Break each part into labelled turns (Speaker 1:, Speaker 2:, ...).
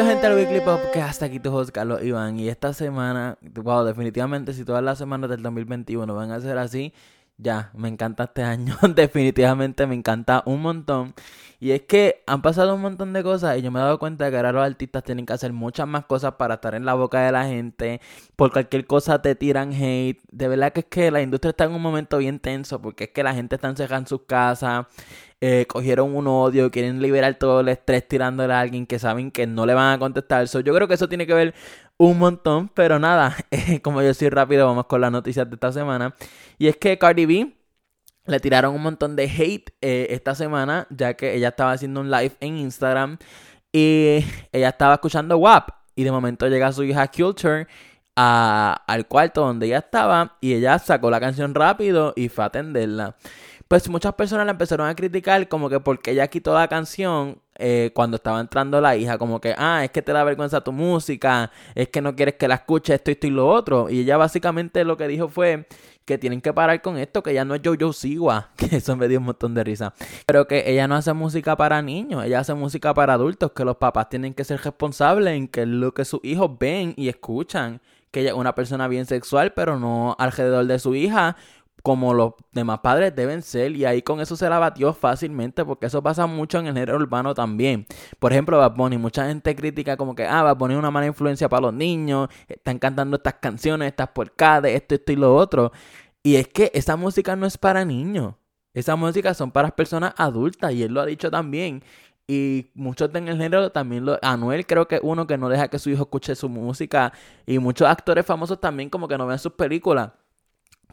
Speaker 1: Bienvenidos gente al Weekly Podcast, aquí tu host Carlos Iván y esta semana, wow, definitivamente si todas las semanas del 2021 van a ser así, ya, me encanta este año, definitivamente me encanta un montón. Y es que han pasado un montón de cosas y yo me he dado cuenta de que ahora los artistas tienen que hacer muchas más cosas para estar en la boca de la gente. Por cualquier cosa te tiran hate. De verdad que es que la industria está en un momento bien tenso porque es que la gente está encerrada en sus casas. Eh, cogieron un odio, quieren liberar todo el estrés tirándole a alguien que saben que no le van a contestar. yo creo que eso tiene que ver un montón, pero nada, como yo soy rápido, vamos con las noticias de esta semana. Y es que Cardi B le tiraron un montón de hate eh, esta semana, ya que ella estaba haciendo un live en Instagram y ella estaba escuchando WAP. Y de momento llega su hija Culture al cuarto donde ella estaba y ella sacó la canción rápido y fue a atenderla pues muchas personas la empezaron a criticar como que porque ella quitó la canción eh, cuando estaba entrando la hija, como que, ah, es que te da vergüenza tu música, es que no quieres que la escuche esto, esto y lo otro. Y ella básicamente lo que dijo fue que tienen que parar con esto, que ya no es Jojo Siwa, que eso me dio un montón de risa. Pero que ella no hace música para niños, ella hace música para adultos, que los papás tienen que ser responsables en que lo que sus hijos ven y escuchan que ella es una persona bien sexual, pero no alrededor de su hija, como los demás padres deben ser y ahí con eso se la batió fácilmente porque eso pasa mucho en el género urbano también. Por ejemplo, Bad Bunny, mucha gente critica como que, ah, Bad Bunny es una mala influencia para los niños, están cantando estas canciones, estas porcadas, esto, esto y lo otro. Y es que esa música no es para niños. Esa música son para personas adultas y él lo ha dicho también. Y muchos en el género también lo... Anuel creo que uno que no deja que su hijo escuche su música. Y muchos actores famosos también como que no ven sus películas.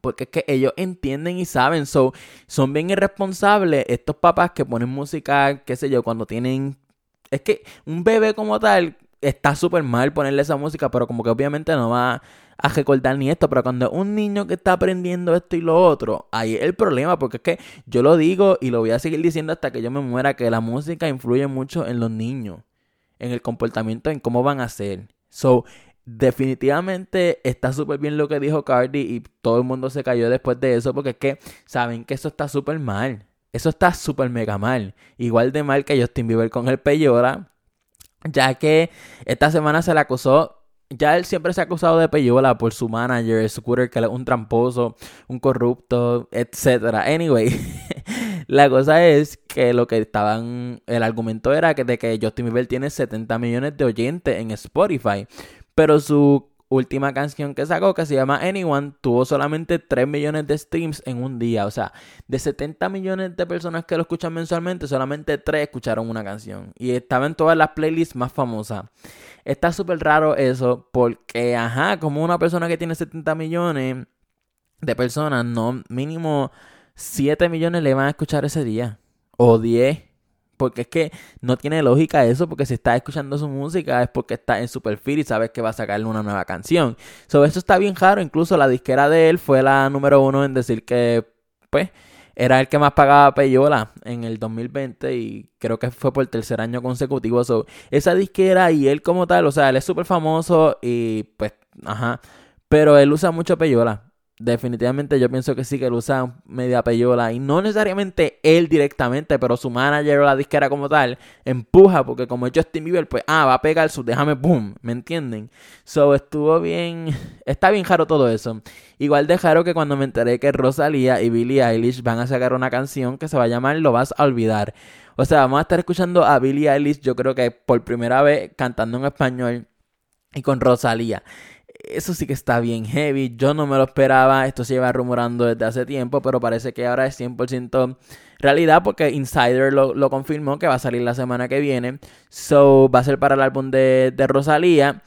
Speaker 1: Porque es que ellos entienden y saben. So, son bien irresponsables estos papás que ponen música, qué sé yo, cuando tienen... Es que un bebé como tal está súper mal ponerle esa música, pero como que obviamente no va a recordar ni esto. Pero cuando un niño que está aprendiendo esto y lo otro, ahí es el problema, porque es que yo lo digo y lo voy a seguir diciendo hasta que yo me muera, que la música influye mucho en los niños, en el comportamiento, en cómo van a ser. So, definitivamente está súper bien lo que dijo Cardi y todo el mundo se cayó después de eso porque es que saben que eso está súper mal. Eso está súper mega mal. Igual de mal que Justin Bieber con el Peyora. Ya que esta semana se le acusó. Ya él siempre se ha acusado de Peyola por su manager, Scooter, que es un tramposo, un corrupto, etc. Anyway, la cosa es que lo que estaban. El argumento era que de que Justin Bieber tiene 70 millones de oyentes en Spotify. Pero su última canción que sacó, que se llama Anyone, tuvo solamente 3 millones de streams en un día. O sea, de 70 millones de personas que lo escuchan mensualmente, solamente 3 escucharon una canción. Y estaba en todas las playlists más famosas. Está súper raro eso, porque, ajá, como una persona que tiene 70 millones de personas, no, mínimo 7 millones le van a escuchar ese día. O 10. Porque es que no tiene lógica eso, porque si estás escuchando su música es porque está en su perfil y sabes que va a sacarle una nueva canción. Sobre eso está bien raro, incluso la disquera de él fue la número uno en decir que, pues, era el que más pagaba Peyola en el 2020 y creo que fue por el tercer año consecutivo. esa disquera y él como tal, o sea, él es súper famoso y pues, ajá, pero él usa mucho Peyola definitivamente yo pienso que sí que lo usa media peyola y no necesariamente él directamente, pero su manager o la disquera como tal empuja porque como es Justin Bieber, pues ah, va a pegar su déjame boom, ¿me entienden? So estuvo bien, está bien jaro todo eso. Igual de jaro que cuando me enteré que Rosalía y Billie Eilish van a sacar una canción que se va a llamar Lo vas a olvidar. O sea, vamos a estar escuchando a Billie Eilish, yo creo que por primera vez cantando en español y con Rosalía eso sí que está bien heavy. Yo no me lo esperaba. Esto se lleva rumorando desde hace tiempo, pero parece que ahora es 100% realidad porque Insider lo, confirmó que va a salir la semana que viene. So, va a ser para el álbum de, de Rosalía.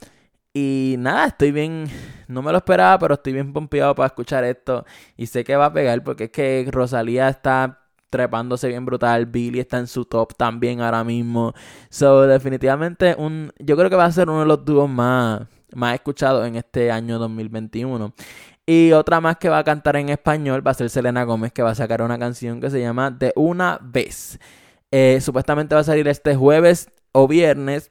Speaker 1: Y nada, estoy bien, no me lo esperaba, pero estoy bien pompeado para escuchar esto. Y sé que va a pegar porque es que Rosalía está trepándose bien brutal. Billy está en su top también ahora mismo. So, definitivamente, un, yo creo que va a ser uno de los dúos más más escuchado en este año 2021. Y otra más que va a cantar en español va a ser Selena Gómez, que va a sacar una canción que se llama De una vez. Eh, supuestamente va a salir este jueves o viernes.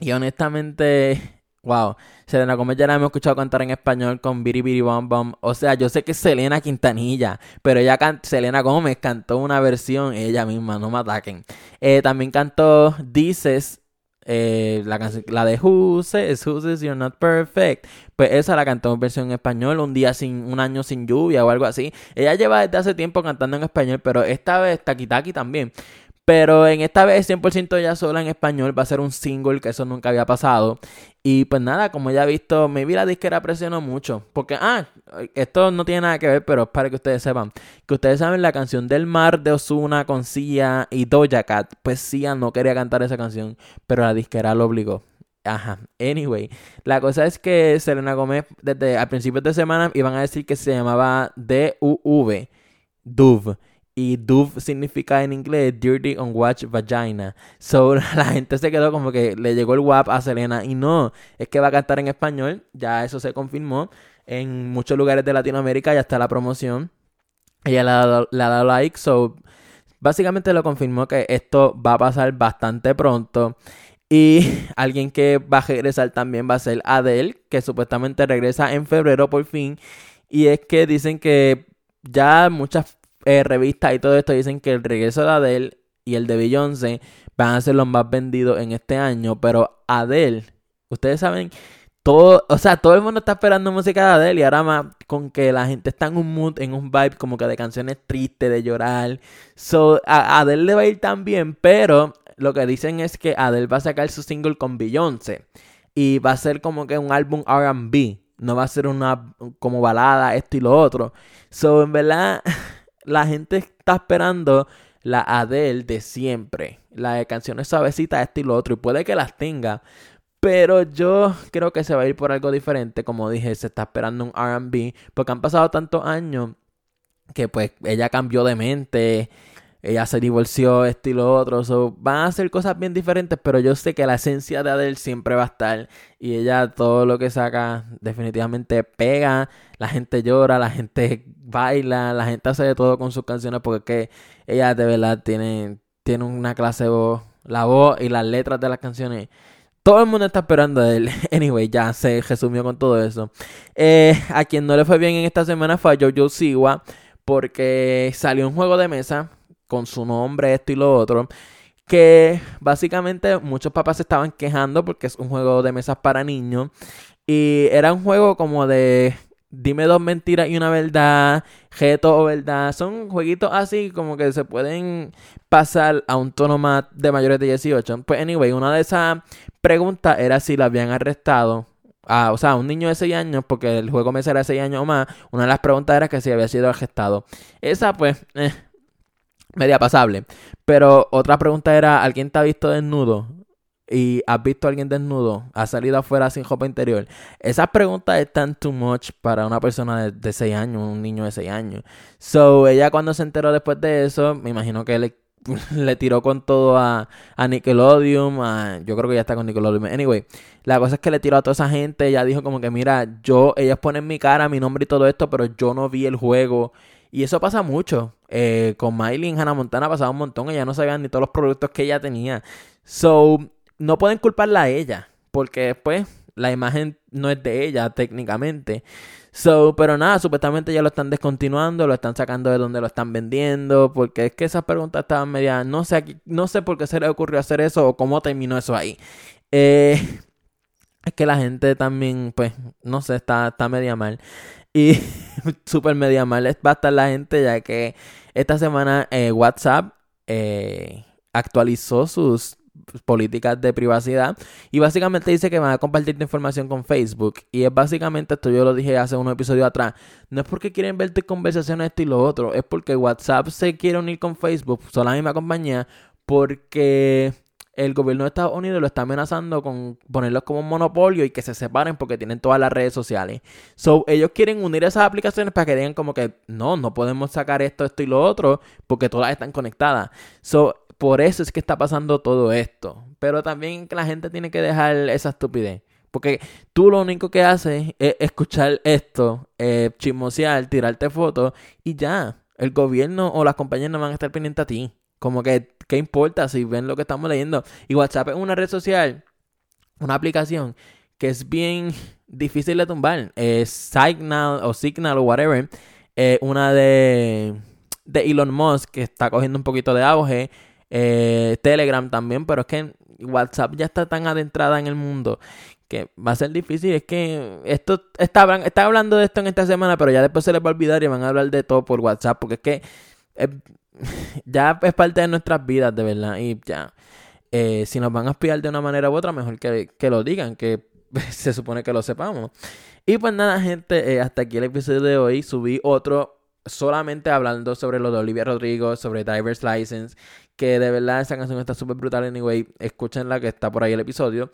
Speaker 1: Y honestamente, wow, Selena Gómez ya la hemos escuchado cantar en español con Biri Biri Bom Bom. O sea, yo sé que es Selena Quintanilla, pero ella Selena Gómez cantó una versión ella misma, no me ataquen. Eh, también cantó Dices eh, la, la de Who Says, Who Says You're Not Perfect. Pues esa la cantó en versión en español, un día sin, un año sin lluvia o algo así. Ella lleva desde hace tiempo cantando en español, pero esta vez Taki Taki también. Pero en esta vez 100% ya sola en español va a ser un single que eso nunca había pasado. Y pues nada, como ya he visto, me vi la disquera presionó mucho. Porque, ah, esto no tiene nada que ver, pero es para que ustedes sepan. Que ustedes saben la canción del mar de Osuna con Sia y Doja Cat. Pues Sia no quería cantar esa canción, pero la disquera lo obligó. Ajá, anyway, la cosa es que Selena Gomez desde a principios de semana iban a decir que se llamaba D-U-V, Duve. Y Dove significa en inglés Dirty on Watch Vagina. So la gente se quedó como que le llegó el WAP a Selena. Y no, es que va a cantar en español. Ya eso se confirmó. En muchos lugares de Latinoamérica ya está la promoción. Ella le ha dado, le ha dado like. So básicamente lo confirmó que esto va a pasar bastante pronto. Y alguien que va a regresar también va a ser Adele, que supuestamente regresa en febrero por fin. Y es que dicen que ya muchas eh, revistas y todo esto dicen que el regreso de Adele y el de Beyoncé van a ser los más vendidos en este año, pero Adele, ustedes saben, todo, o sea, todo el mundo está esperando música de Adele y ahora más con que la gente está en un mood, en un vibe como que de canciones tristes, de llorar. So, a Adele le va a ir tan bien, pero lo que dicen es que Adele va a sacar su single con Beyoncé y va a ser como que un álbum R&B, no va a ser una como balada, esto y lo otro. So, en verdad la gente está esperando la Adele de siempre. La de canciones suavecitas, este y lo otro. Y puede que las tenga. Pero yo creo que se va a ir por algo diferente. Como dije, se está esperando un RB. Porque han pasado tantos años que pues ella cambió de mente ella se divorció, esto y lo otro. van a hacer cosas bien diferentes, pero yo sé que la esencia de Adele siempre va a estar. Y ella todo lo que saca definitivamente pega. La gente llora, la gente baila, la gente hace de todo con sus canciones porque ella de verdad tiene, tiene una clase de voz. La voz y las letras de las canciones. Todo el mundo está esperando a él. Anyway, ya se resumió con todo eso. Eh, a quien no le fue bien en esta semana fue a Jojo Siwa. Porque salió un juego de mesa con su nombre, esto y lo otro. Que básicamente muchos papás se estaban quejando porque es un juego de mesas para niños. Y era un juego como de dime dos mentiras y una verdad, geto o verdad. Son jueguitos así como que se pueden pasar a un tono más de mayores de 18. Pues anyway, una de esas preguntas era si la habían arrestado. Ah, o sea, un niño de 6 años, porque el juego mesa era de 6 años o más. Una de las preguntas era que si había sido arrestado. Esa, pues, eh, media pasable. Pero otra pregunta era, ¿alguien te ha visto desnudo? ¿Y has visto a alguien desnudo? ¿Ha salido afuera sin ropa interior? Esas preguntas están too much para una persona de, 6 años, un niño de 6 años. So, ella cuando se enteró después de eso, me imagino que le, le tiró con todo a, a Nickelodeon. yo creo que ya está con Nickelodeon. Anyway, la cosa es que le tiró a toda esa gente. Ella dijo como que, mira, yo, ellas ponen mi cara, mi nombre y todo esto, pero yo no vi el juego. Y eso pasa mucho. Eh, con Miley en Hannah Montana pasaba un montón. Ella no sabía ni todos los productos que ella tenía. So, no pueden culparla a ella. Porque después la imagen no es de ella técnicamente. So, pero nada, supuestamente ya lo están descontinuando, lo están sacando de donde lo están vendiendo, porque es que esas preguntas estaban media, no sé, no sé por qué se le ocurrió hacer eso o cómo terminó eso ahí. Eh, es que la gente también, pues, no sé, está, está media mal. Y super media mal va a estar la gente, ya que esta semana eh, WhatsApp eh, actualizó sus políticas de privacidad y básicamente dice que van a compartir información con Facebook. Y es básicamente esto yo lo dije hace un episodio atrás no es porque quieren verte conversaciones esto y lo otro es porque WhatsApp se quiere unir con Facebook son la misma compañía porque el gobierno de Estados Unidos lo está amenazando con ponerlos como un monopolio y que se separen porque tienen todas las redes sociales. So, ellos quieren unir esas aplicaciones para que digan como que no, no podemos sacar esto, esto y lo otro porque todas están conectadas. So, por eso es que está pasando todo esto. Pero también que la gente tiene que dejar esa estupidez. Porque tú lo único que haces es escuchar esto, eh, chismosear, tirarte fotos y ya. El gobierno o las compañías no van a estar pendientes a ti. Como que, ¿qué importa si ven lo que estamos leyendo? Y WhatsApp es una red social, una aplicación que es bien difícil de tumbar. Signal o Signal o whatever. una de, de Elon Musk que está cogiendo un poquito de auge. Eh, Telegram también, pero es que WhatsApp ya está tan adentrada en el mundo que va a ser difícil. Es que esto está, está hablando de esto en esta semana, pero ya después se les va a olvidar y van a hablar de todo por WhatsApp, porque es que ya es parte de nuestras vidas, de verdad. Y ya, eh, si nos van a espiar de una manera u otra, mejor que, que lo digan, que se supone que lo sepamos. Y pues nada, gente, eh, hasta aquí el episodio de hoy. Subí otro solamente hablando sobre lo de Olivia Rodrigo, sobre Diver's License, que de verdad esa canción está súper brutal anyway, escúchenla que está por ahí el episodio.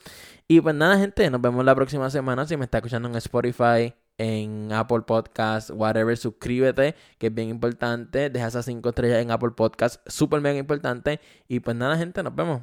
Speaker 1: Y pues nada gente, nos vemos la próxima semana, si me está escuchando en Spotify, en Apple Podcast, whatever, suscríbete, que es bien importante, deja esas 5 estrellas en Apple Podcast, súper mega importante. Y pues nada gente, nos vemos.